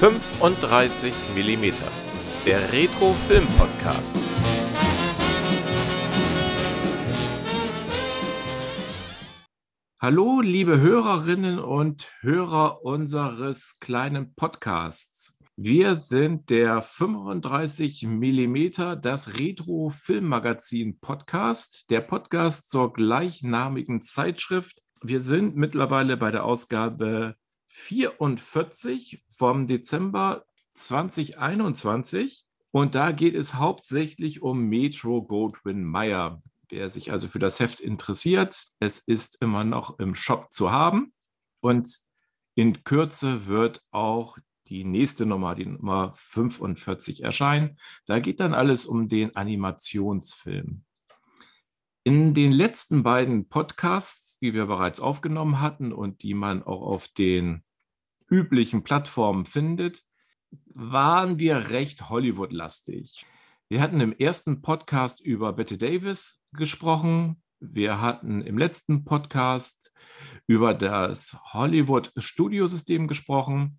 35 mm, der Retro-Film-Podcast. Hallo, liebe Hörerinnen und Hörer unseres kleinen Podcasts. Wir sind der 35 mm, das Retro-Filmmagazin Podcast, der Podcast zur gleichnamigen Zeitschrift. Wir sind mittlerweile bei der Ausgabe 44 vom Dezember 2021. Und da geht es hauptsächlich um Metro Goldwyn Mayer. Wer sich also für das Heft interessiert, es ist immer noch im Shop zu haben. Und in Kürze wird auch die nächste Nummer, die Nummer 45 erscheinen. Da geht dann alles um den Animationsfilm. In den letzten beiden Podcasts, die wir bereits aufgenommen hatten und die man auch auf den üblichen Plattformen findet, waren wir recht Hollywood-lastig. Wir hatten im ersten Podcast über Betty Davis gesprochen. Wir hatten im letzten Podcast über das Hollywood-Studiosystem gesprochen.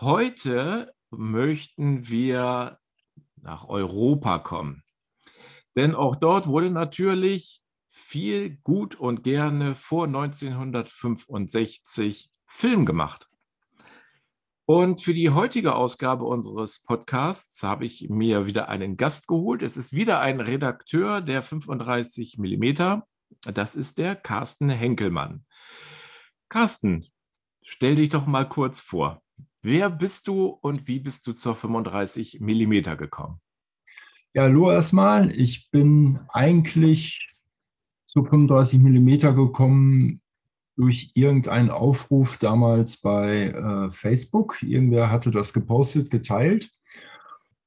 Heute möchten wir nach Europa kommen. Denn auch dort wurde natürlich viel gut und gerne vor 1965 Film gemacht. Und für die heutige Ausgabe unseres Podcasts habe ich mir wieder einen Gast geholt. Es ist wieder ein Redakteur der 35 mm. Das ist der Carsten Henkelmann. Carsten, stell dich doch mal kurz vor. Wer bist du und wie bist du zur 35 mm gekommen? Ja, hallo erstmal. Ich bin eigentlich zu 35 mm gekommen durch irgendeinen Aufruf damals bei äh, Facebook. Irgendwer hatte das gepostet, geteilt.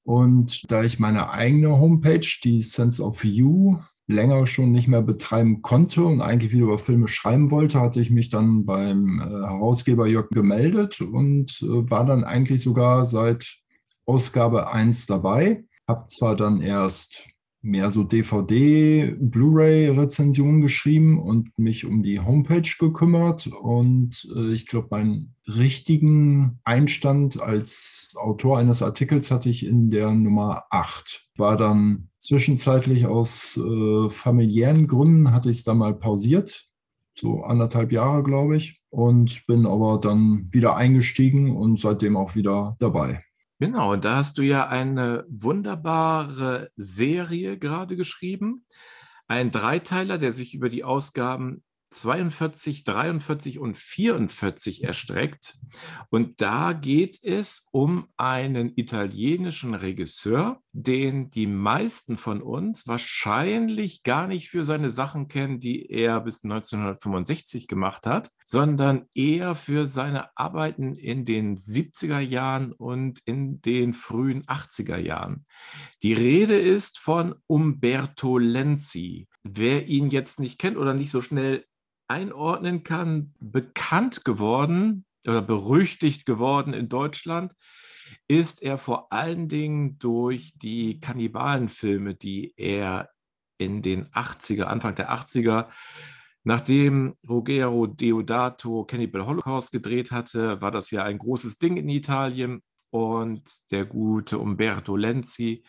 Und da ich meine eigene Homepage, die Sense of You, länger schon nicht mehr betreiben konnte und eigentlich wieder über Filme schreiben wollte, hatte ich mich dann beim äh, Herausgeber Jörg gemeldet und äh, war dann eigentlich sogar seit Ausgabe 1 dabei. Habe zwar dann erst mehr so DVD, Blu-ray-Rezensionen geschrieben und mich um die Homepage gekümmert. Und äh, ich glaube, meinen richtigen Einstand als Autor eines Artikels hatte ich in der Nummer 8. War dann zwischenzeitlich aus äh, familiären Gründen, hatte ich es dann mal pausiert. So anderthalb Jahre, glaube ich. Und bin aber dann wieder eingestiegen und seitdem auch wieder dabei. Genau, und da hast du ja eine wunderbare Serie gerade geschrieben. Ein Dreiteiler, der sich über die Ausgaben 42, 43 und 44 erstreckt. Und da geht es um einen italienischen Regisseur, den die meisten von uns wahrscheinlich gar nicht für seine Sachen kennen, die er bis 1965 gemacht hat, sondern eher für seine Arbeiten in den 70er Jahren und in den frühen 80er Jahren. Die Rede ist von Umberto Lenzi. Wer ihn jetzt nicht kennt oder nicht so schnell einordnen kann, bekannt geworden oder berüchtigt geworden in Deutschland, ist er vor allen Dingen durch die Kannibalenfilme, die er in den 80er, Anfang der 80er, nachdem Ruggero Deodato Cannibal Holocaust gedreht hatte, war das ja ein großes Ding in Italien und der gute Umberto Lenzi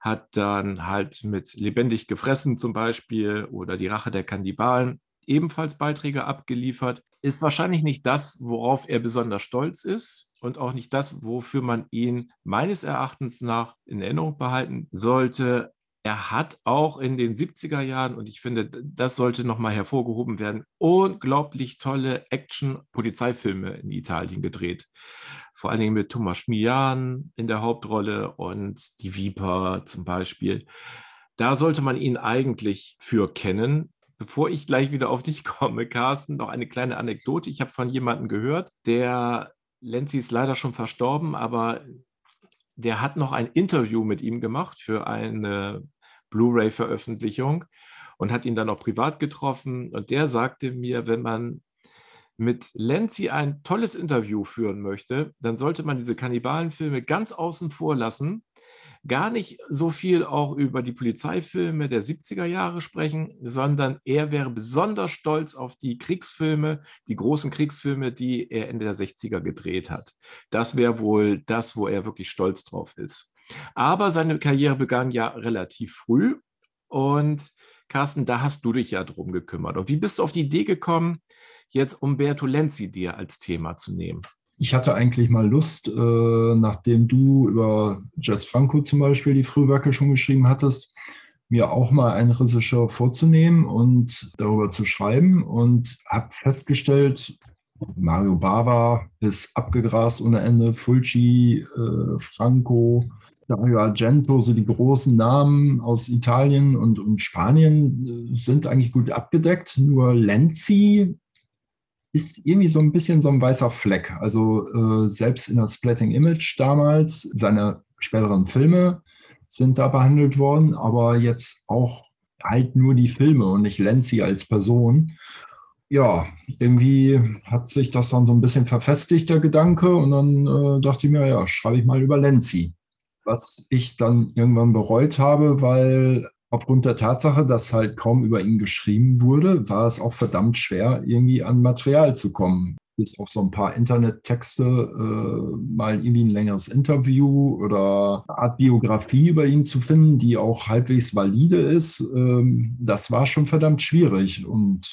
hat dann halt mit Lebendig gefressen zum Beispiel oder Die Rache der Kannibalen ebenfalls Beiträge abgeliefert. Ist wahrscheinlich nicht das, worauf er besonders stolz ist und auch nicht das, wofür man ihn meines Erachtens nach in Erinnerung behalten sollte. Er hat auch in den 70er Jahren, und ich finde, das sollte nochmal hervorgehoben werden, unglaublich tolle Action-Polizeifilme in Italien gedreht. Vor allen Dingen mit Thomas Schmian in der Hauptrolle und die Viper zum Beispiel. Da sollte man ihn eigentlich für kennen. Bevor ich gleich wieder auf dich komme, Carsten, noch eine kleine Anekdote. Ich habe von jemandem gehört, der Lenzi ist leider schon verstorben, aber der hat noch ein Interview mit ihm gemacht für eine Blu-ray-Veröffentlichung und hat ihn dann auch privat getroffen. Und der sagte mir, wenn man mit Lenzi ein tolles Interview führen möchte, dann sollte man diese Kannibalenfilme ganz außen vor lassen, gar nicht so viel auch über die Polizeifilme der 70er Jahre sprechen, sondern er wäre besonders stolz auf die Kriegsfilme, die großen Kriegsfilme, die er Ende der 60er gedreht hat. Das wäre wohl das, wo er wirklich stolz drauf ist. Aber seine Karriere begann ja relativ früh und Carsten, da hast du dich ja drum gekümmert. Und wie bist du auf die Idee gekommen, jetzt Umberto Lenzi dir als Thema zu nehmen? Ich hatte eigentlich mal Lust, äh, nachdem du über Jess Franco zum Beispiel die Frühwerke schon geschrieben hattest, mir auch mal einen Regisseur vorzunehmen und darüber zu schreiben und habe festgestellt, Mario Bava ist abgegrast ohne Ende, Fulci, äh, Franco, Dario Argento, so die großen Namen aus Italien und, und Spanien äh, sind eigentlich gut abgedeckt. Nur Lenzi ist irgendwie so ein bisschen so ein weißer Fleck. Also äh, selbst in der Splatting Image damals, seine späteren Filme sind da behandelt worden, aber jetzt auch halt nur die Filme und nicht Lenzi als Person. Ja, irgendwie hat sich das dann so ein bisschen verfestigt, der Gedanke, und dann äh, dachte ich mir, ja, schreibe ich mal über Lenzi was ich dann irgendwann bereut habe, weil aufgrund der Tatsache, dass halt kaum über ihn geschrieben wurde, war es auch verdammt schwer, irgendwie an Material zu kommen. Bis auf so ein paar Internettexte, äh, mal irgendwie ein längeres Interview oder eine Art Biografie über ihn zu finden, die auch halbwegs valide ist, ähm, das war schon verdammt schwierig. Und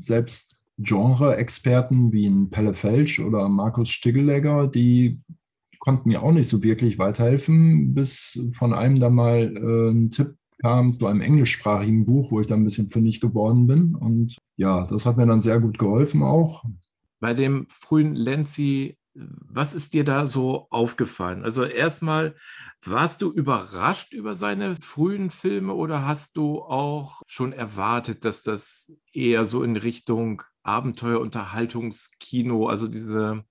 selbst Genre-Experten wie ein Pelle Felsch oder Markus Stiggelegger, die konnten mir auch nicht so wirklich weiterhelfen, bis von einem dann mal äh, ein Tipp kam zu einem englischsprachigen Buch, wo ich dann ein bisschen fündig geworden bin. Und ja, das hat mir dann sehr gut geholfen auch. Bei dem frühen Lenzi, was ist dir da so aufgefallen? Also erstmal, warst du überrascht über seine frühen Filme oder hast du auch schon erwartet, dass das eher so in Richtung Abenteuer, Unterhaltungskino, also diese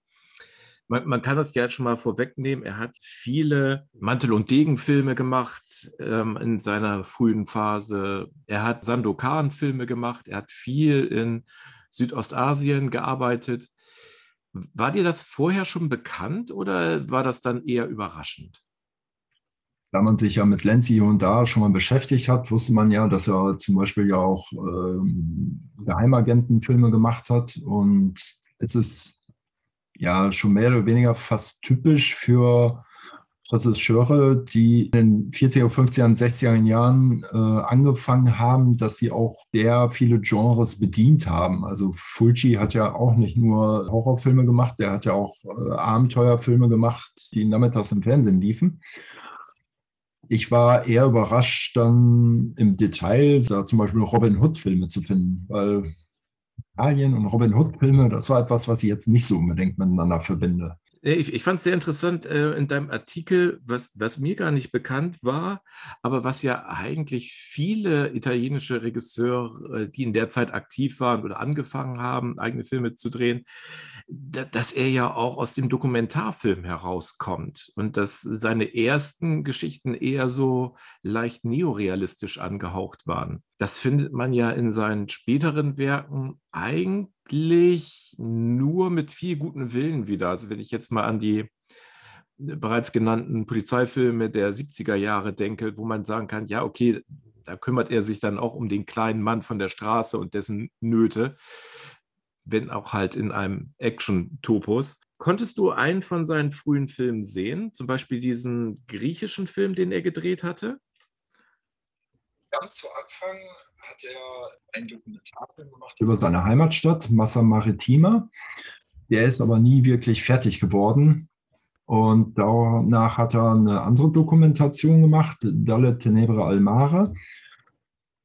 man, man, kann das ja jetzt schon mal vorwegnehmen. Er hat viele Mantel- und Degenfilme gemacht ähm, in seiner frühen Phase. Er hat Sandokan-Filme gemacht. Er hat viel in Südostasien gearbeitet. War dir das vorher schon bekannt oder war das dann eher überraschend? Da man sich ja mit Lenzi hier und da schon mal beschäftigt hat, wusste man ja, dass er zum Beispiel ja auch ähm, Geheimagentenfilme gemacht hat. Und es ist ja schon mehr oder weniger fast typisch für Regisseure, die in den 40er, 50er und 60er Jahren äh, angefangen haben, dass sie auch sehr viele Genres bedient haben. Also Fulci hat ja auch nicht nur Horrorfilme gemacht, der hat ja auch äh, Abenteuerfilme gemacht, die nachmittags im Fernsehen liefen. Ich war eher überrascht, dann im Detail da zum Beispiel Robin Hood-Filme zu finden, weil Alien und Robin Hood-Filme, das war etwas, was ich jetzt nicht so unbedingt miteinander verbinde. Ich, ich fand es sehr interessant äh, in deinem Artikel, was, was mir gar nicht bekannt war, aber was ja eigentlich viele italienische Regisseure, äh, die in der Zeit aktiv waren oder angefangen haben, eigene Filme zu drehen, da, dass er ja auch aus dem Dokumentarfilm herauskommt und dass seine ersten Geschichten eher so leicht neorealistisch angehaucht waren. Das findet man ja in seinen späteren Werken eigentlich eigentlich nur mit viel gutem Willen wieder. Also wenn ich jetzt mal an die bereits genannten Polizeifilme der 70er Jahre denke, wo man sagen kann, ja, okay, da kümmert er sich dann auch um den kleinen Mann von der Straße und dessen Nöte, wenn auch halt in einem Action-Topos. Konntest du einen von seinen frühen Filmen sehen? Zum Beispiel diesen griechischen Film, den er gedreht hatte? Ganz zu Anfang hat er einen Dokumentarfilm gemacht über seine Heimatstadt, Massa Maritima. Der ist aber nie wirklich fertig geworden. Und danach hat er eine andere Dokumentation gemacht, Dalle Tenebre al Mare,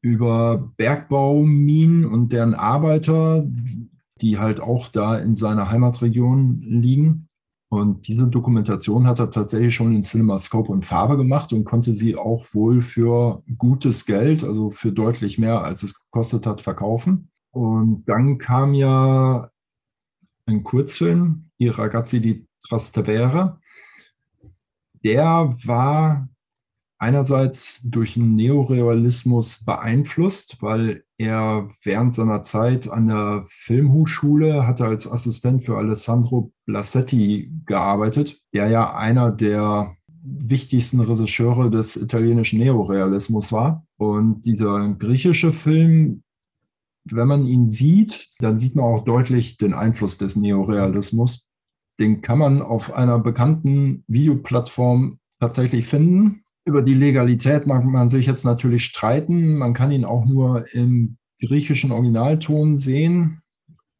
über Bergbauminen und deren Arbeiter, die halt auch da in seiner Heimatregion liegen. Und diese Dokumentation hat er tatsächlich schon in CinemaScope und Farbe gemacht und konnte sie auch wohl für gutes Geld, also für deutlich mehr, als es gekostet hat, verkaufen. Und dann kam ja ein Kurzfilm, I ragazzi di Trastevere. Der war einerseits durch den Neorealismus beeinflusst, weil er während seiner Zeit an der Filmhochschule hatte als Assistent für Alessandro Blasetti gearbeitet, der ja einer der wichtigsten Regisseure des italienischen Neorealismus war. Und dieser griechische Film, wenn man ihn sieht, dann sieht man auch deutlich den Einfluss des Neorealismus. Den kann man auf einer bekannten Videoplattform tatsächlich finden. Über die Legalität mag man sich jetzt natürlich streiten. Man kann ihn auch nur im griechischen Originalton sehen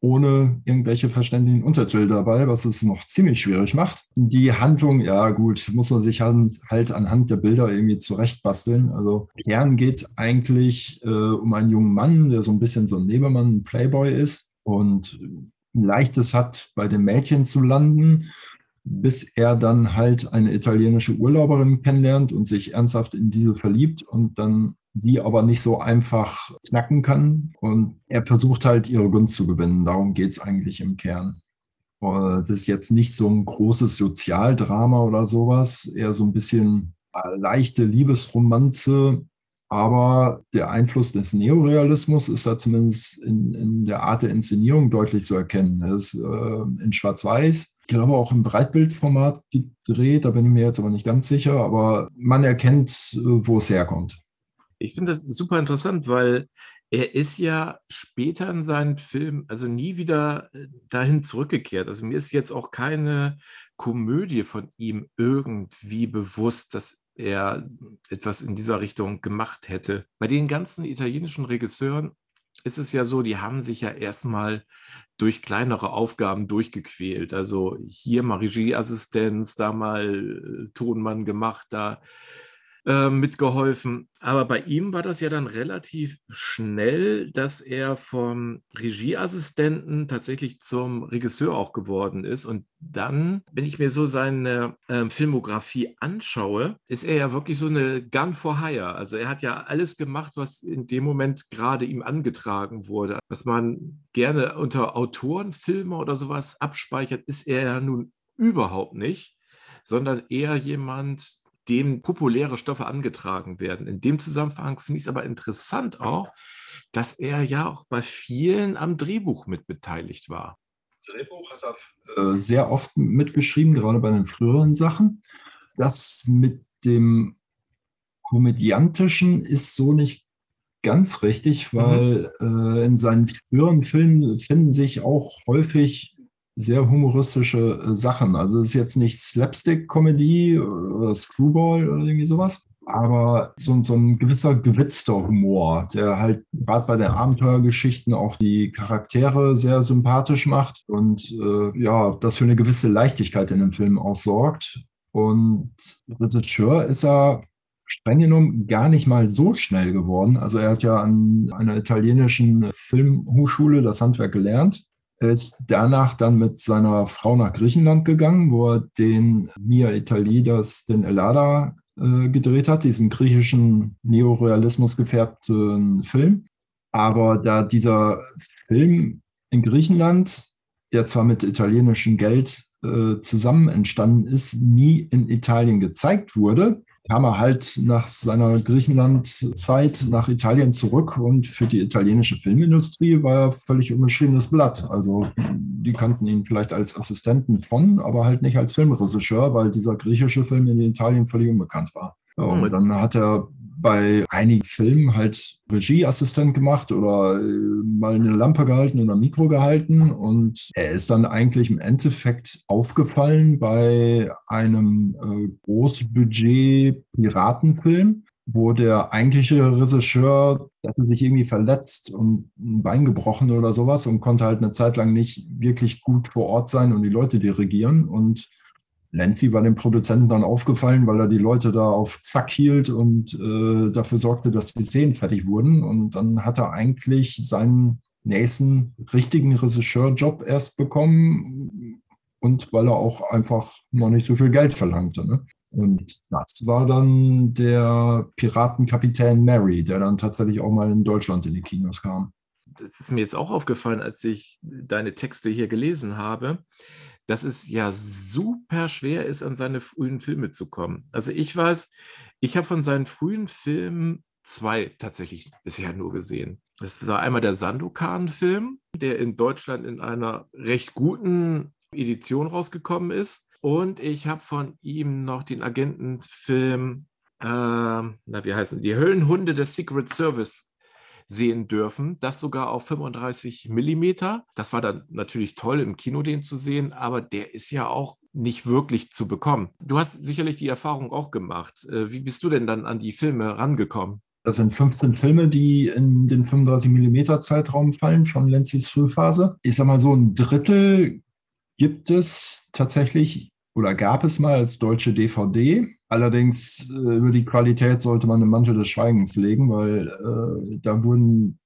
ohne irgendwelche verständlichen Untertitel dabei, was es noch ziemlich schwierig macht. Die Handlung, ja gut, muss man sich halt, halt anhand der Bilder irgendwie zurechtbasteln. Also Kern geht es eigentlich äh, um einen jungen Mann, der so ein bisschen so ein Nebenmann, ein Playboy ist und ein leichtes hat, bei den Mädchen zu landen, bis er dann halt eine italienische Urlauberin kennenlernt und sich ernsthaft in diese verliebt und dann sie aber nicht so einfach knacken kann. Und er versucht halt, ihre Gunst zu gewinnen. Darum geht es eigentlich im Kern. Das ist jetzt nicht so ein großes Sozialdrama oder sowas, eher so ein bisschen leichte Liebesromanze. Aber der Einfluss des Neorealismus ist da zumindest in, in der Art der Inszenierung deutlich zu erkennen. Er ist äh, in Schwarz-Weiß, glaube auch im Breitbildformat gedreht, da bin ich mir jetzt aber nicht ganz sicher, aber man erkennt, äh, wo es herkommt. Ich finde das super interessant, weil er ist ja später in seinen Filmen, also nie wieder äh, dahin zurückgekehrt. Also mir ist jetzt auch keine Komödie von ihm irgendwie bewusst, dass er etwas in dieser Richtung gemacht hätte. Bei den ganzen italienischen Regisseuren ist es ja so, die haben sich ja erstmal durch kleinere Aufgaben durchgequält. Also hier mal Regieassistenz, da mal äh, Tonmann gemacht, da äh, mitgeholfen. Aber bei ihm war das ja dann relativ schnell, dass er vom Regieassistenten tatsächlich zum Regisseur auch geworden ist. Und dann, wenn ich mir so seine äh, Filmografie anschaue, ist er ja wirklich so eine Gun for Hire. Also er hat ja alles gemacht, was in dem Moment gerade ihm angetragen wurde. Was man gerne unter Autorenfilme oder sowas abspeichert, ist er ja nun überhaupt nicht, sondern eher jemand, dem populäre Stoffe angetragen werden. In dem Zusammenhang finde ich es aber interessant auch, dass er ja auch bei vielen am Drehbuch mit beteiligt war. Drehbuch hat er äh, sehr oft mitgeschrieben, gerade bei den früheren Sachen. Das mit dem Komödiantischen ist so nicht ganz richtig, weil mhm. äh, in seinen früheren Filmen finden sich auch häufig sehr humoristische äh, Sachen. Also es ist jetzt nicht Slapstick-Comedy oder Screwball oder irgendwie sowas, aber so, so ein gewisser gewitzter Humor, der halt gerade bei den Abenteuergeschichten auch die Charaktere sehr sympathisch macht und äh, ja, das für eine gewisse Leichtigkeit in dem Film aussorgt. Und Regisseur ist er streng genommen gar nicht mal so schnell geworden. Also er hat ja an einer italienischen Filmhochschule das Handwerk gelernt er ist danach dann mit seiner Frau nach Griechenland gegangen, wo er den Mia Italidas, den Ellada äh, gedreht hat, diesen griechischen Neorealismus gefärbten Film. Aber da dieser Film in Griechenland, der zwar mit italienischem Geld äh, zusammen entstanden ist, nie in Italien gezeigt wurde, kam er halt nach seiner Griechenland-Zeit nach Italien zurück und für die italienische Filmindustrie war er völlig unbeschriebenes Blatt. Also die kannten ihn vielleicht als Assistenten von, aber halt nicht als Filmregisseur, weil dieser griechische Film in Italien völlig unbekannt war. Ja, und mhm. dann hat er bei einigen Filmen halt Regieassistent gemacht oder äh, mal eine Lampe gehalten oder ein Mikro gehalten. Und er ist dann eigentlich im Endeffekt aufgefallen bei einem äh, Großbudget-Piratenfilm, wo der eigentliche Regisseur hatte sich irgendwie verletzt und ein Bein gebrochen oder sowas und konnte halt eine Zeit lang nicht wirklich gut vor Ort sein und die Leute dirigieren. Und Lenzi war dem Produzenten dann aufgefallen, weil er die Leute da auf Zack hielt und äh, dafür sorgte, dass die Szenen fertig wurden. Und dann hat er eigentlich seinen nächsten richtigen Regisseurjob erst bekommen und weil er auch einfach noch nicht so viel Geld verlangte. Ne? Und das war dann der Piratenkapitän Mary, der dann tatsächlich auch mal in Deutschland in die Kinos kam. Das ist mir jetzt auch aufgefallen, als ich deine Texte hier gelesen habe dass es ja super schwer ist, an seine frühen Filme zu kommen. Also ich weiß, ich habe von seinen frühen Filmen zwei tatsächlich bisher nur gesehen. Das war einmal der Sandokan-Film, der in Deutschland in einer recht guten Edition rausgekommen ist. Und ich habe von ihm noch den Agentenfilm, äh, na, wie heißen die? Höllenhunde des Secret Service sehen dürfen. Das sogar auf 35 Millimeter. Das war dann natürlich toll im Kino, den zu sehen, aber der ist ja auch nicht wirklich zu bekommen. Du hast sicherlich die Erfahrung auch gemacht. Äh, wie bist du denn dann an die Filme rangekommen? Das sind 15 Filme, die in den 35 Millimeter Zeitraum fallen von Lenzis Frühphase. Ich sag mal so, ein Drittel gibt es tatsächlich oder gab es mal als deutsche DVD. Allerdings äh, über die Qualität sollte man den Mantel des Schweigens legen, weil äh, da wurden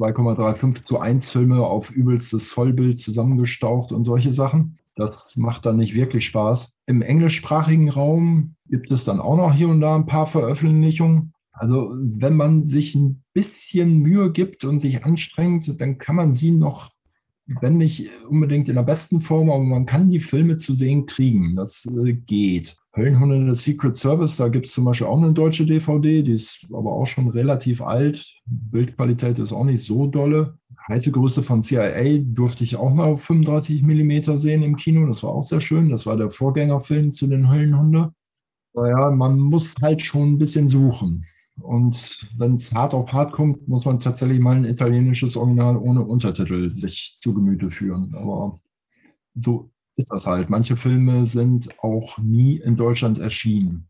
2,35 zu 1 Filme auf übelstes Vollbild zusammengestaucht und solche Sachen. Das macht dann nicht wirklich Spaß. Im englischsprachigen Raum gibt es dann auch noch hier und da ein paar Veröffentlichungen. Also wenn man sich ein bisschen Mühe gibt und sich anstrengt, dann kann man sie noch wenn nicht unbedingt in der besten Form, aber man kann die Filme zu sehen kriegen. Das äh, geht. Höllenhunde The Secret Service, da gibt es zum Beispiel auch eine deutsche DVD, die ist aber auch schon relativ alt. Bildqualität ist auch nicht so dolle. Heiße Größe von CIA durfte ich auch mal auf 35 mm sehen im Kino. Das war auch sehr schön. Das war der Vorgängerfilm zu den Höllenhunde. Naja, man muss halt schon ein bisschen suchen. Und wenn es hart auf hart kommt, muss man tatsächlich mal ein italienisches Original ohne Untertitel sich zu Gemüte führen. Aber so ist das halt. Manche Filme sind auch nie in Deutschland erschienen.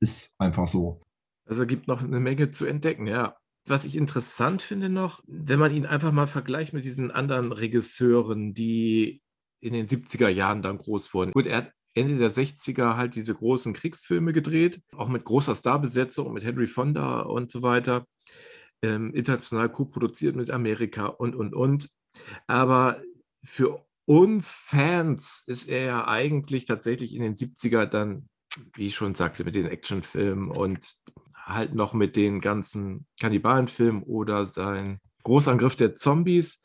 Ist einfach so. Also gibt noch eine Menge zu entdecken, ja. Was ich interessant finde noch, wenn man ihn einfach mal vergleicht mit diesen anderen Regisseuren, die in den 70er Jahren dann groß wurden. Gut, er hat Ende der 60er halt diese großen Kriegsfilme gedreht, auch mit großer Starbesetzung, mit Henry Fonda und so weiter, ähm, international co-produziert mit Amerika und, und, und. Aber für uns Fans ist er ja eigentlich tatsächlich in den 70er dann, wie ich schon sagte, mit den Actionfilmen und halt noch mit den ganzen Kannibalenfilmen oder sein Großangriff der Zombies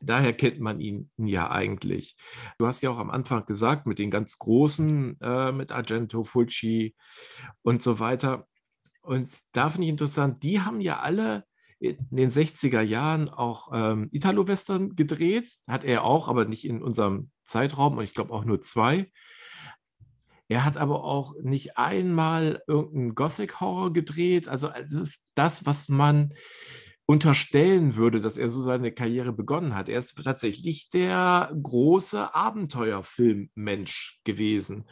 daher kennt man ihn ja eigentlich. Du hast ja auch am Anfang gesagt, mit den ganz Großen, äh, mit Argento, Fulci und so weiter. Und da finde ich interessant, die haben ja alle in den 60er Jahren auch ähm, Italo-Western gedreht. Hat er auch, aber nicht in unserem Zeitraum und ich glaube auch nur zwei. Er hat aber auch nicht einmal irgendeinen Gothic-Horror gedreht. Also, also ist das, was man unterstellen würde, dass er so seine Karriere begonnen hat. Er ist tatsächlich der große Abenteuerfilmmensch gewesen.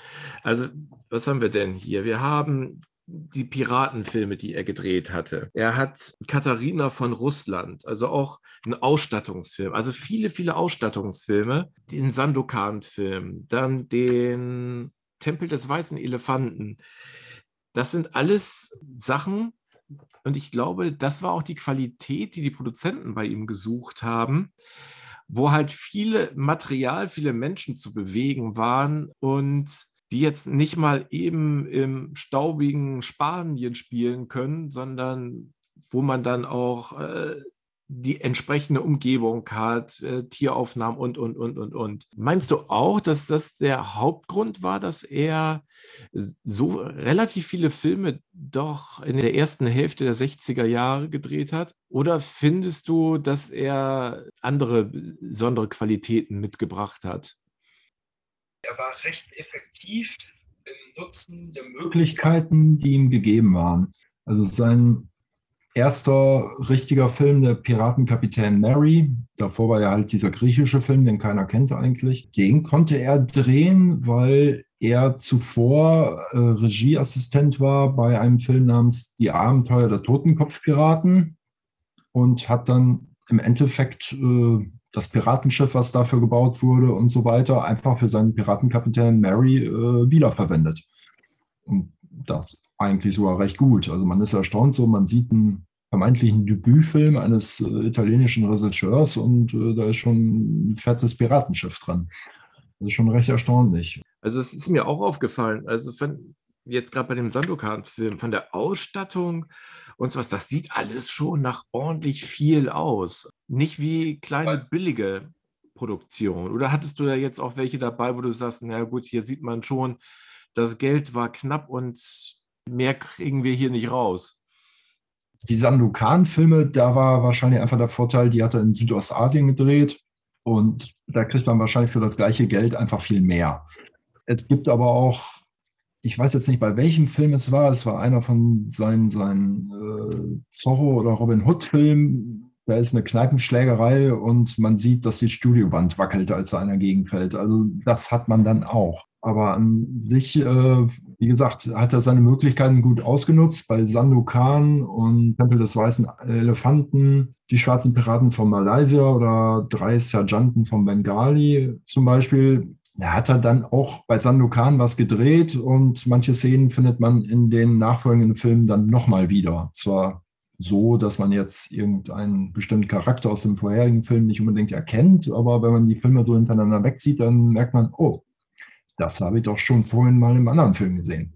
Also, was haben wir denn hier? Wir haben die Piratenfilme, die er gedreht hatte. Er hat Katharina von Russland, also auch einen Ausstattungsfilm, also viele, viele Ausstattungsfilme, den Sandokan-Film, dann den Tempel des weißen Elefanten. Das sind alles Sachen, und ich glaube, das war auch die Qualität, die die Produzenten bei ihm gesucht haben, wo halt viele Material, viele Menschen zu bewegen waren und die jetzt nicht mal eben im staubigen Spanien spielen können, sondern wo man dann auch äh, die entsprechende Umgebung hat, äh, Tieraufnahmen und, und, und, und, und. Meinst du auch, dass das der Hauptgrund war, dass er so relativ viele Filme doch in der ersten Hälfte der 60er Jahre gedreht hat? Oder findest du, dass er andere besondere Qualitäten mitgebracht hat? Er war recht effektiv im Nutzen der Möglichkeiten, die ihm gegeben waren. Also sein erster richtiger Film, der Piratenkapitän Mary. Davor war ja halt dieser griechische Film, den keiner kennt eigentlich. Den konnte er drehen, weil er zuvor äh, Regieassistent war bei einem Film namens Die Abenteuer der Totenkopfpiraten und hat dann im Endeffekt äh, das Piratenschiff, was dafür gebaut wurde und so weiter, einfach für seinen Piratenkapitän Mary äh, wiederverwendet. Und das eigentlich sogar recht gut. Also man ist erstaunt so, man sieht einen vermeintlichen Debütfilm eines äh, italienischen Regisseurs und äh, da ist schon ein fettes Piratenschiff dran. Das ist schon recht erstaunlich. Also es ist mir auch aufgefallen, also von, jetzt gerade bei dem Sandokan-Film, von der Ausstattung und so was, das sieht alles schon nach ordentlich viel aus. Nicht wie kleine billige Produktionen. Oder hattest du da jetzt auch welche dabei, wo du sagst, na gut, hier sieht man schon, das Geld war knapp und mehr kriegen wir hier nicht raus. Die Sandokan-Filme, da war wahrscheinlich einfach der Vorteil, die hat er in Südostasien gedreht und da kriegt man wahrscheinlich für das gleiche Geld einfach viel mehr. Es gibt aber auch, ich weiß jetzt nicht, bei welchem Film es war, es war einer von seinen, seinen äh, Zorro- oder Robin Hood-Filmen, da ist eine Kneipenschlägerei und man sieht, dass die Studioband wackelt, als da einer gegenfällt. Also das hat man dann auch. Aber an sich, äh, wie gesagt, hat er seine Möglichkeiten gut ausgenutzt. Bei Sandokan und Tempel des Weißen Elefanten, die schwarzen Piraten von Malaysia oder drei Sergeanten von Bengali zum Beispiel. Da hat er dann auch bei Sandokan was gedreht und manche Szenen findet man in den nachfolgenden Filmen dann nochmal wieder. Zwar so, dass man jetzt irgendeinen bestimmten Charakter aus dem vorherigen Film nicht unbedingt erkennt, aber wenn man die Filme so hintereinander wegzieht, dann merkt man, oh, das habe ich doch schon vorhin mal im anderen Film gesehen.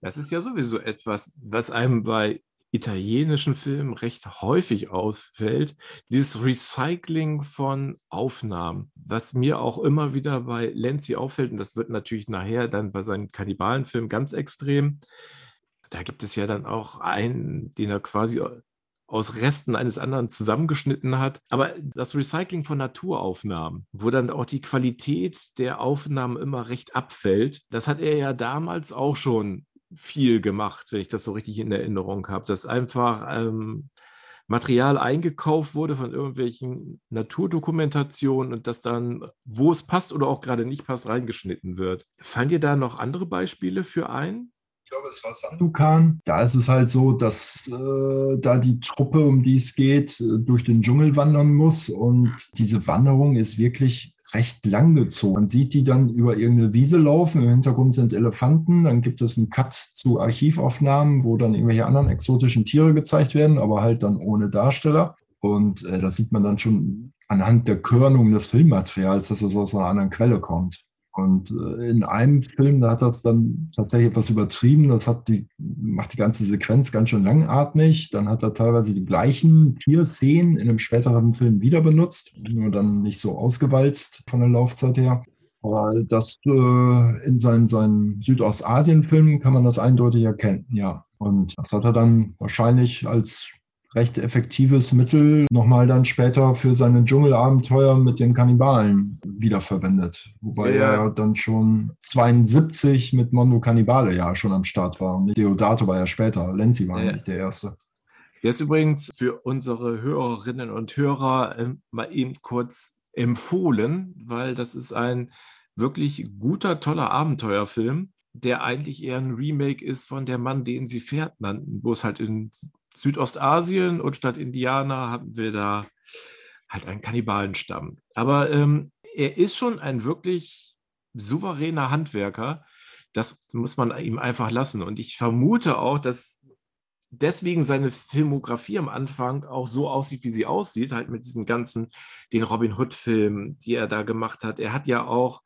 Das ist ja sowieso etwas, was einem bei italienischen Filmen recht häufig auffällt, dieses Recycling von Aufnahmen, was mir auch immer wieder bei Lenzi auffällt, und das wird natürlich nachher dann bei seinen Kannibalenfilmen ganz extrem. Da gibt es ja dann auch einen, den er quasi aus Resten eines anderen zusammengeschnitten hat. Aber das Recycling von Naturaufnahmen, wo dann auch die Qualität der Aufnahmen immer recht abfällt, das hat er ja damals auch schon viel gemacht, wenn ich das so richtig in Erinnerung habe, dass einfach ähm, Material eingekauft wurde von irgendwelchen Naturdokumentationen und das dann, wo es passt oder auch gerade nicht passt, reingeschnitten wird. Fallen dir da noch andere Beispiele für ein? Glaube, es war Sandukan. Da ist es halt so, dass äh, da die Truppe, um die es geht, äh, durch den Dschungel wandern muss. Und diese Wanderung ist wirklich recht lang gezogen. Man sieht die dann über irgendeine Wiese laufen. Im Hintergrund sind Elefanten. Dann gibt es einen Cut zu Archivaufnahmen, wo dann irgendwelche anderen exotischen Tiere gezeigt werden, aber halt dann ohne Darsteller. Und äh, da sieht man dann schon anhand der Körnung des Filmmaterials, dass es aus einer anderen Quelle kommt. Und äh, in einem Film, da hat das dann tatsächlich etwas übertrieben. Das hat die, macht die ganze Sequenz ganz schön langatmig. Dann hat er teilweise die gleichen Tierszenen in einem späteren Film wieder benutzt, nur dann nicht so ausgewalzt von der Laufzeit her. Aber das äh, in seinen, seinen Südostasien-Filmen kann man das eindeutig erkennen, ja. Und das hat er dann wahrscheinlich als recht effektives Mittel nochmal dann später für seine Dschungelabenteuer mit den Kannibalen wiederverwendet. Wobei ja. er dann schon 72 mit Mondo Cannibale ja schon am Start war. Und Deodato war ja später. Lenzi war ja. nicht der Erste. Der ist übrigens für unsere Hörerinnen und Hörer äh, mal eben kurz empfohlen, weil das ist ein wirklich guter, toller Abenteuerfilm, der eigentlich eher ein Remake ist von Der Mann, den sie Pferd nannten, wo es halt in Südostasien und statt Indianer haben wir da halt einen Kannibalenstamm. Aber ähm, er ist schon ein wirklich souveräner Handwerker. Das muss man ihm einfach lassen. Und ich vermute auch, dass deswegen seine Filmografie am Anfang auch so aussieht, wie sie aussieht, halt mit diesen ganzen, den Robin Hood-Filmen, die er da gemacht hat. Er hat ja auch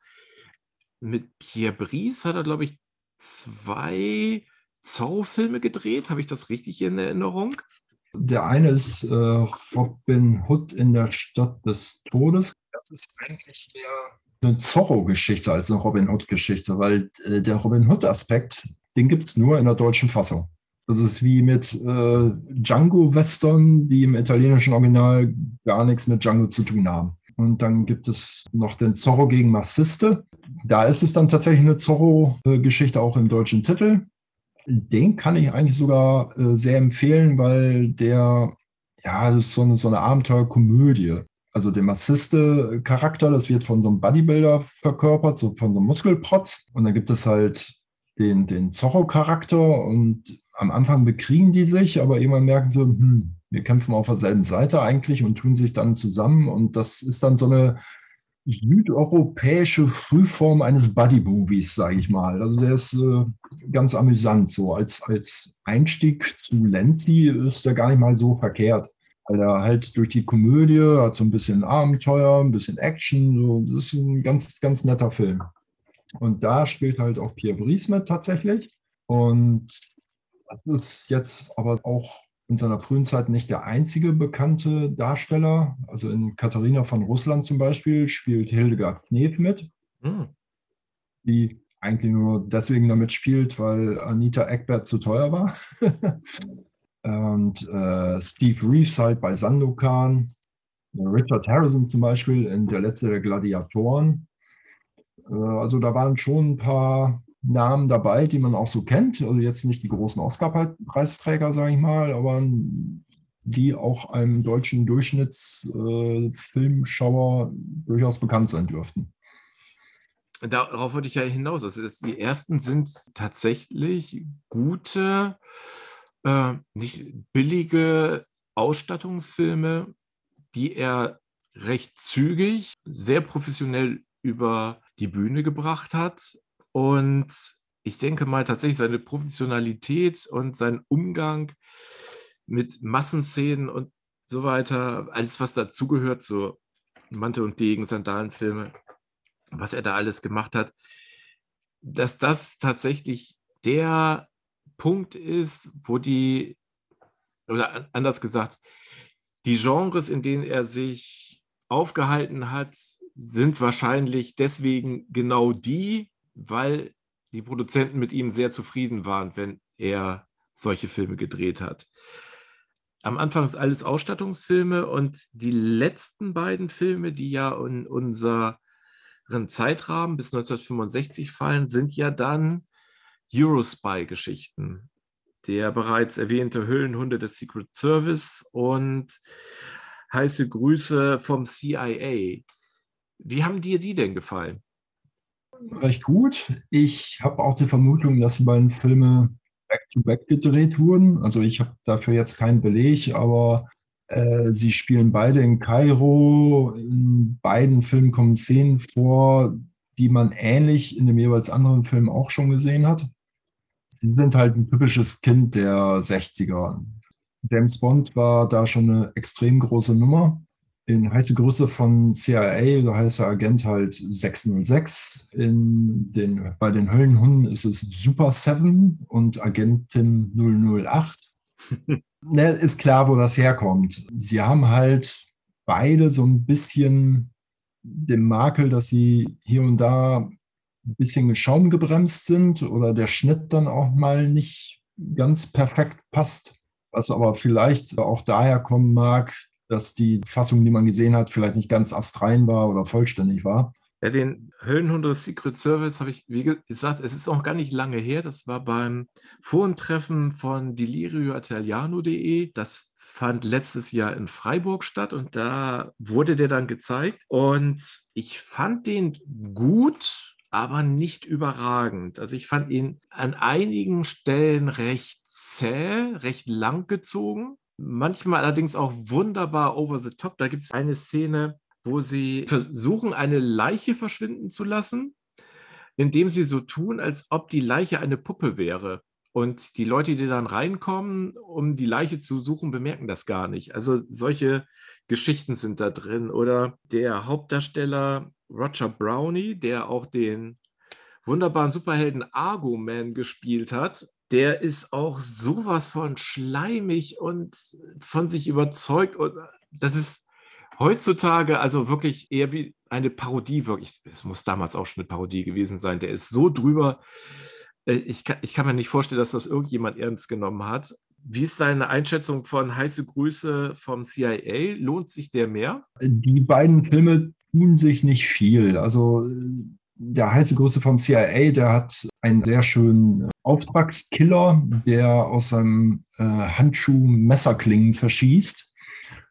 mit Pierre Brice, hat er, glaube ich, zwei Zorro-Filme gedreht. Habe ich das richtig in Erinnerung? Der eine ist äh, Robin Hood in der Stadt des Todes. Das ist eigentlich mehr eine Zorro-Geschichte als eine Robin Hood-Geschichte, weil äh, der Robin Hood-Aspekt, den gibt es nur in der deutschen Fassung. Das ist wie mit äh, Django-Western, die im italienischen Original gar nichts mit Django zu tun haben. Und dann gibt es noch den Zorro gegen Massiste. Da ist es dann tatsächlich eine Zorro-Geschichte auch im deutschen Titel. Den kann ich eigentlich sogar äh, sehr empfehlen, weil der, ja, das ist so eine, so eine Abenteuerkomödie. Also der Massiste-Charakter, das wird von so einem Bodybuilder verkörpert, so von so einem Muskelprotz. Und dann gibt es halt den, den Zorro-Charakter und am Anfang bekriegen die sich, aber irgendwann merken sie, hm, wir kämpfen auf derselben Seite eigentlich und tun sich dann zusammen. Und das ist dann so eine südeuropäische Frühform eines Buddy-Movies, sage ich mal. Also der ist äh, ganz amüsant. So als, als Einstieg zu Lenzi ist der gar nicht mal so verkehrt. Weil er halt durch die Komödie hat so ein bisschen Abenteuer, ein bisschen Action. So. Das ist ein ganz, ganz netter Film. Und da spielt halt auch Pierre Brice mit tatsächlich. Und das ist jetzt aber auch in seiner frühen Zeit nicht der einzige bekannte Darsteller. Also in Katharina von Russland zum Beispiel spielt Hildegard Knef mit, mhm. die eigentlich nur deswegen damit spielt, weil Anita Eckbert zu teuer war. Und äh, Steve Reeves halt bei Sandokan, Richard Harrison zum Beispiel in Der letzte der Gladiatoren. Äh, also da waren schon ein paar Namen dabei, die man auch so kennt. Also jetzt nicht die großen Oscar-Preisträger, sage ich mal, aber die auch einem deutschen Durchschnittsfilmschauer äh, durchaus bekannt sein dürften. Darauf würde ich ja hinaus. Also die ersten sind tatsächlich gute, äh, nicht billige Ausstattungsfilme, die er recht zügig, sehr professionell über die Bühne gebracht hat. Und ich denke mal tatsächlich seine Professionalität und sein Umgang mit Massenszenen und so weiter, alles was dazugehört, so Mantel und Degen, Sandalenfilme, was er da alles gemacht hat, dass das tatsächlich der Punkt ist, wo die, oder anders gesagt, die Genres, in denen er sich aufgehalten hat, sind wahrscheinlich deswegen genau die, weil die Produzenten mit ihm sehr zufrieden waren, wenn er solche Filme gedreht hat. Am Anfang ist alles Ausstattungsfilme und die letzten beiden Filme, die ja in unseren Zeitrahmen bis 1965 fallen, sind ja dann Eurospy-Geschichten. Der bereits erwähnte Höhlenhunde des Secret Service und heiße Grüße vom CIA. Wie haben dir die denn gefallen? Recht gut. Ich habe auch die Vermutung, dass die beiden Filme back-to-back -back gedreht wurden. Also ich habe dafür jetzt keinen Beleg, aber äh, sie spielen beide in Kairo. In beiden Filmen kommen Szenen vor, die man ähnlich in dem jeweils anderen Film auch schon gesehen hat. Sie sind halt ein typisches Kind der 60er. James Bond war da schon eine extrem große Nummer in heiße Größe von CIA, da heißt der Agent halt 606. In den, bei den Höllenhunden ist es Super 7 und Agentin 008. ne, ist klar, wo das herkommt. Sie haben halt beide so ein bisschen den Makel, dass sie hier und da ein bisschen mit Schaum gebremst sind oder der Schnitt dann auch mal nicht ganz perfekt passt. Was aber vielleicht auch daher kommen mag, dass die Fassung, die man gesehen hat, vielleicht nicht ganz astrein war oder vollständig war. Ja, den Höllenhunde Secret Service habe ich, wie gesagt, es ist auch gar nicht lange her. Das war beim Vorentreffen von delirioitaliano.de. Das fand letztes Jahr in Freiburg statt und da wurde der dann gezeigt. Und ich fand den gut, aber nicht überragend. Also ich fand ihn an einigen Stellen recht zäh, recht langgezogen manchmal allerdings auch wunderbar over the top. Da gibt es eine Szene, wo sie versuchen, eine Leiche verschwinden zu lassen, indem sie so tun, als ob die Leiche eine Puppe wäre. Und die Leute, die dann reinkommen, um die Leiche zu suchen, bemerken das gar nicht. Also solche Geschichten sind da drin. Oder der Hauptdarsteller Roger Brownie, der auch den wunderbaren Superhelden Argo Man gespielt hat, der ist auch sowas von schleimig und von sich überzeugt. Und das ist heutzutage also wirklich eher wie eine Parodie, wirklich. Es muss damals auch schon eine Parodie gewesen sein. Der ist so drüber. Äh, ich kann, ich kann mir nicht vorstellen, dass das irgendjemand ernst genommen hat. Wie ist deine Einschätzung von heiße Grüße vom CIA? Lohnt sich der mehr? Die beiden Filme tun sich nicht viel. Also der heiße Grüße vom CIA, der hat einen sehr schönen Auftragskiller, der aus seinem äh, Handschuh Messerklingen verschießt.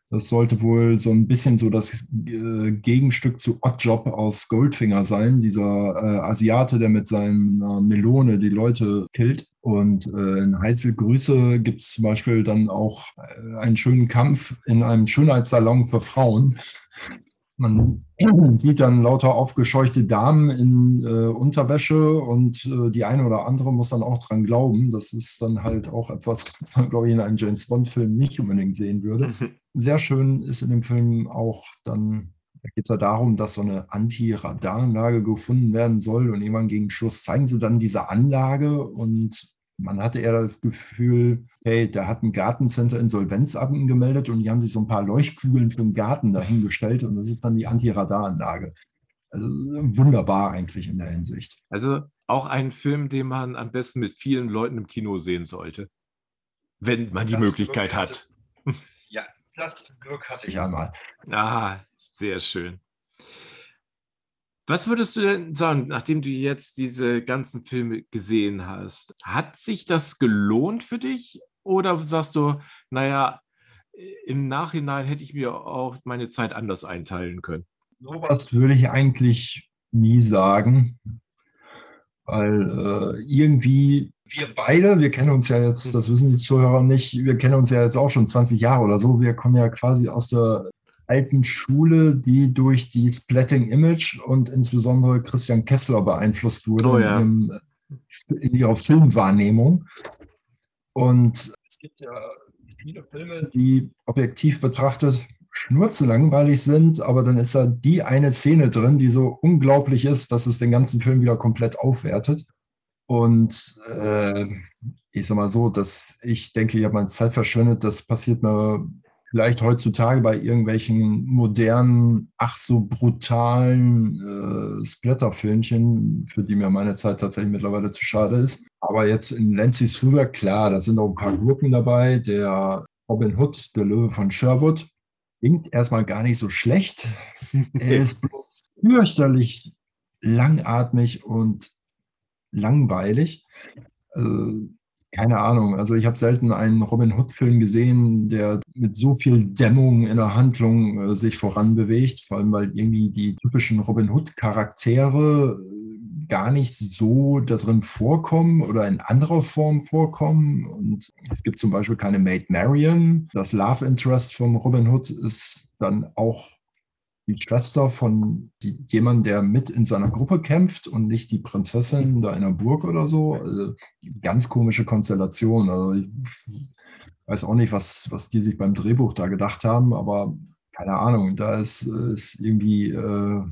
Das sollte wohl so ein bisschen so das äh, Gegenstück zu Oddjob aus Goldfinger sein, dieser äh, Asiate, der mit seiner Melone die Leute killt. Und äh, in heiße Grüße gibt es zum Beispiel dann auch äh, einen schönen Kampf in einem Schönheitssalon für Frauen. Man sieht dann lauter aufgescheuchte Damen in äh, Unterwäsche und äh, die eine oder andere muss dann auch dran glauben. Das ist dann halt auch etwas, was man, glaube ich, in einem James Bond-Film nicht unbedingt sehen würde. Mhm. Sehr schön ist in dem Film auch dann, da geht es ja darum, dass so eine Anti-Radaranlage gefunden werden soll und irgendwann gegen Schluss zeigen sie dann diese Anlage und man hatte eher das Gefühl, hey, da hat ein Gartencenter Insolvenz angemeldet und die haben sich so ein paar Leuchtkugeln für den Garten dahingestellt und das ist dann die Anti-Radar-Anlage. Also wunderbar eigentlich in der Hinsicht. Also auch ein Film, den man am besten mit vielen Leuten im Kino sehen sollte, wenn man die das Möglichkeit hat. Ja, das Glück hatte ich einmal. Ah, sehr schön. Was würdest du denn sagen, nachdem du jetzt diese ganzen Filme gesehen hast? Hat sich das gelohnt für dich? Oder sagst du, naja, im Nachhinein hätte ich mir auch meine Zeit anders einteilen können? Sowas würde ich eigentlich nie sagen. Weil äh, irgendwie, wir beide, wir kennen uns ja jetzt, das wissen die Zuhörer nicht, wir kennen uns ja jetzt auch schon 20 Jahre oder so. Wir kommen ja quasi aus der alten Schule, die durch die Splatting Image und insbesondere Christian Kessler beeinflusst wurde oh, ja. in, in, ihrer Filmwahrnehmung. Und es gibt ja viele Filme, die objektiv betrachtet schnurzelangweilig sind, aber dann ist da die eine Szene drin, die so unglaublich ist, dass es den ganzen Film wieder komplett aufwertet. Und äh, ich sag mal so, dass ich denke, ich habe meine Zeit verschwendet. Das passiert mir vielleicht heutzutage bei irgendwelchen modernen, ach so brutalen äh, Splatter-Filmchen, für die mir meine Zeit tatsächlich mittlerweile zu schade ist. Aber jetzt in Lenzis Fuhrwerk, klar, da sind auch ein paar Gurken dabei. Der Robin Hood, der Löwe von Sherwood, klingt erstmal gar nicht so schlecht. er ist bloß fürchterlich langatmig und langweilig. Also, keine Ahnung. Also ich habe selten einen Robin Hood-Film gesehen, der mit so viel Dämmung in der Handlung äh, sich voranbewegt, vor allem weil irgendwie die typischen Robin Hood-Charaktere äh, gar nicht so darin vorkommen oder in anderer Form vorkommen. Und es gibt zum Beispiel keine Maid Marian. Das Love Interest vom Robin Hood ist dann auch die Schwester von die, jemandem, der mit in seiner Gruppe kämpft und nicht die Prinzessin da in der Burg oder so. Also, ganz komische Konstellation. Also ich weiß auch nicht, was, was die sich beim Drehbuch da gedacht haben, aber keine Ahnung. Da ist, ist irgendwie äh,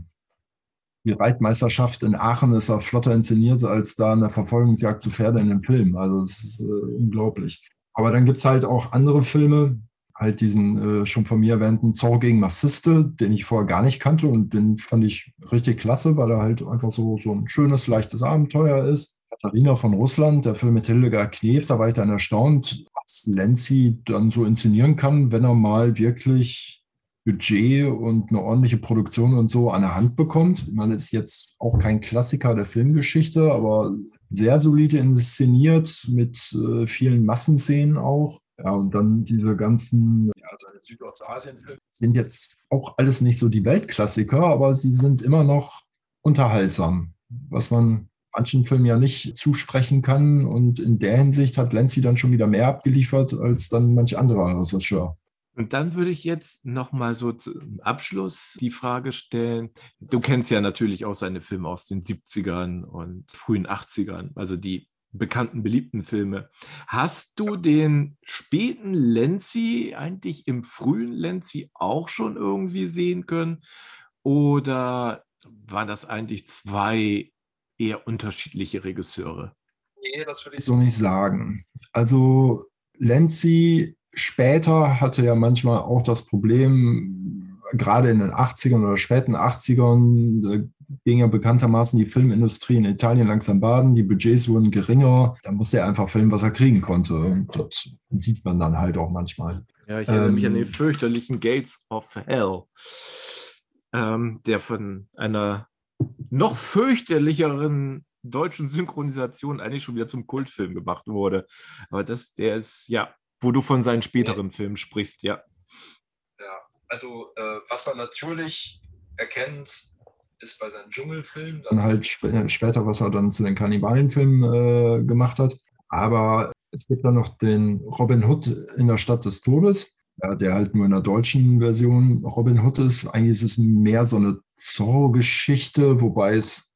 die Reitmeisterschaft in Aachen ist auch flotter inszeniert als da eine Verfolgungsjagd zu Pferde in dem Film. Also es ist äh, unglaublich. Aber dann gibt es halt auch andere Filme, halt diesen äh, schon von mir erwähnten Zorro gegen Massiste, den ich vorher gar nicht kannte und den fand ich richtig klasse, weil er halt einfach so, so ein schönes, leichtes Abenteuer ist. Katharina von Russland, der Film mit Hildegard Knef, da war ich dann erstaunt, was Lenzi dann so inszenieren kann, wenn er mal wirklich Budget und eine ordentliche Produktion und so an der Hand bekommt. Man ist jetzt auch kein Klassiker der Filmgeschichte, aber sehr solide inszeniert mit äh, vielen Massenszenen auch. Ja, und dann diese ganzen, ja, seine Südostasien-Filme sind jetzt auch alles nicht so die Weltklassiker, aber sie sind immer noch unterhaltsam, was man manchen Filmen ja nicht zusprechen kann. Und in der Hinsicht hat Lenzi dann schon wieder mehr abgeliefert als dann manch anderer Regisseur. Und dann würde ich jetzt nochmal so zum Abschluss die Frage stellen. Du kennst ja natürlich auch seine Filme aus den 70ern und frühen 80ern, also die bekannten, beliebten Filme. Hast du den späten Lenzi eigentlich im frühen Lenzi auch schon irgendwie sehen können? Oder waren das eigentlich zwei eher unterschiedliche Regisseure? Nee, das würde ich so nicht sagen. Also Lenzi später hatte ja manchmal auch das Problem, gerade in den 80ern oder späten 80ern, ging ja bekanntermaßen die Filmindustrie in Italien langsam baden, die Budgets wurden geringer, da musste er einfach filmen, was er kriegen konnte. Und das sieht man dann halt auch manchmal. Ja, ich erinnere ähm, mich an den fürchterlichen Gates of Hell, ähm, der von einer noch fürchterlicheren deutschen Synchronisation eigentlich schon wieder zum Kultfilm gemacht wurde. Aber das, der ist, ja, wo du von seinen späteren ja. Filmen sprichst, ja. Also äh, was man natürlich erkennt, ist bei seinen Dschungelfilmen, dann halt sp äh, später, was er dann zu den Kannibalenfilmen äh, gemacht hat. Aber es gibt dann noch den Robin Hood in der Stadt des Todes, ja, der halt nur in der deutschen Version Robin Hood ist. Eigentlich ist es mehr so eine Zorro-Geschichte, wobei es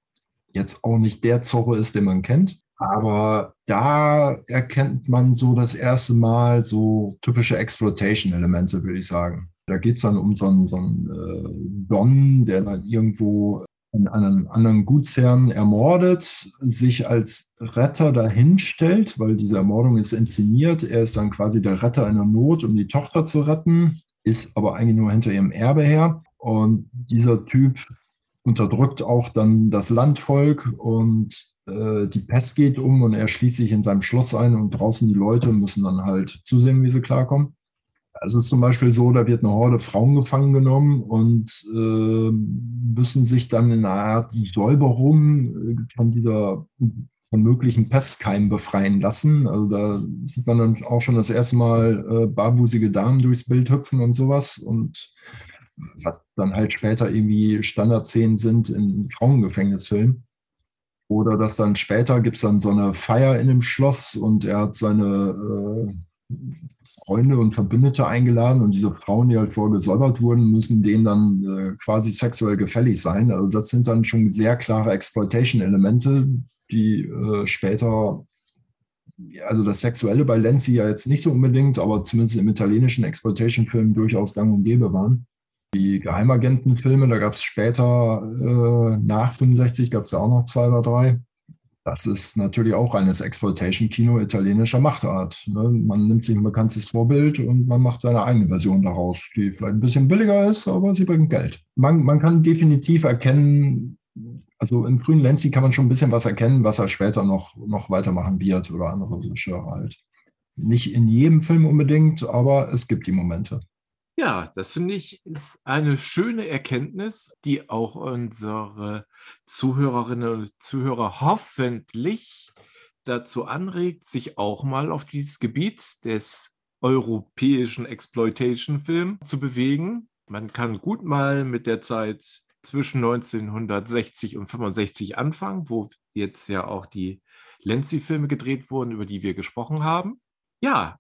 jetzt auch nicht der Zorro ist, den man kennt. Aber da erkennt man so das erste Mal so typische Exploitation-Elemente, würde ich sagen. Da geht es dann um so einen, so einen äh, Don, der dann irgendwo in einem anderen Gutsherrn ermordet, sich als Retter dahinstellt, weil diese Ermordung ist inszeniert. Er ist dann quasi der Retter in der Not, um die Tochter zu retten, ist aber eigentlich nur hinter ihrem Erbe her. Und dieser Typ unterdrückt auch dann das Landvolk und äh, die Pest geht um und er schließt sich in seinem Schloss ein und draußen die Leute müssen dann halt zusehen, wie sie klarkommen. Es ist zum Beispiel so, da wird eine Horde Frauen gefangen genommen und äh, müssen sich dann in einer Art Säuberung äh, von dieser von möglichen Pestkeimen befreien lassen. Also da sieht man dann auch schon das erste Mal äh, barbusige Damen durchs Bild hüpfen und sowas und was dann halt später irgendwie Standardszenen sind in Frauengefängnisfilmen. Oder dass dann später gibt es dann so eine Feier in dem Schloss und er hat seine äh, Freunde und Verbündete eingeladen und diese Frauen, die halt vorher gesäubert wurden, müssen denen dann äh, quasi sexuell gefällig sein. Also das sind dann schon sehr klare Exploitation-Elemente, die äh, später, also das Sexuelle bei Lenzi ja jetzt nicht so unbedingt, aber zumindest im italienischen Exploitation-Film durchaus gang und gäbe waren. Die Geheimagentenfilme, da gab es später, äh, nach 65 gab es ja auch noch zwei oder drei. Das ist natürlich auch reines Exploitation-Kino italienischer Machtart. Ne? Man nimmt sich ein bekanntes Vorbild und man macht seine eigene Version daraus, die vielleicht ein bisschen billiger ist, aber sie bringt Geld. Man, man kann definitiv erkennen, also im frühen Lenzi kann man schon ein bisschen was erkennen, was er später noch, noch weitermachen wird oder andere Regisseure halt. Nicht in jedem Film unbedingt, aber es gibt die Momente. Ja, das finde ich ist eine schöne Erkenntnis, die auch unsere Zuhörerinnen und Zuhörer hoffentlich dazu anregt, sich auch mal auf dieses Gebiet des europäischen Exploitation-Films zu bewegen. Man kann gut mal mit der Zeit zwischen 1960 und 65 anfangen, wo jetzt ja auch die Lenzi-Filme gedreht wurden, über die wir gesprochen haben. Ja,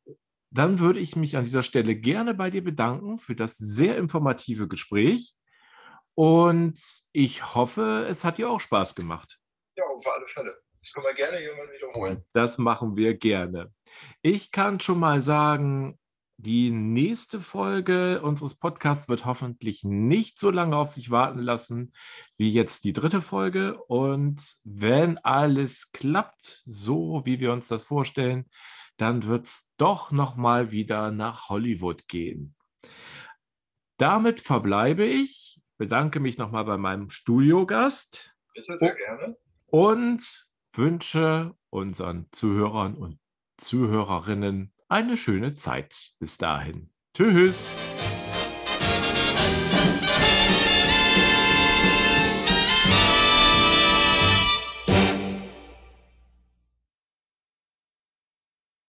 dann würde ich mich an dieser Stelle gerne bei dir bedanken für das sehr informative Gespräch. Und ich hoffe, es hat dir auch Spaß gemacht. Ja, auf alle Fälle. Das können wir gerne irgendwann wiederholen. Das machen wir gerne. Ich kann schon mal sagen, die nächste Folge unseres Podcasts wird hoffentlich nicht so lange auf sich warten lassen wie jetzt die dritte Folge. Und wenn alles klappt, so wie wir uns das vorstellen, dann wird es doch nochmal wieder nach Hollywood gehen. Damit verbleibe ich, bedanke mich nochmal bei meinem Studiogast. Bitte, sehr gerne. Und wünsche unseren Zuhörern und Zuhörerinnen eine schöne Zeit. Bis dahin. Tschüss.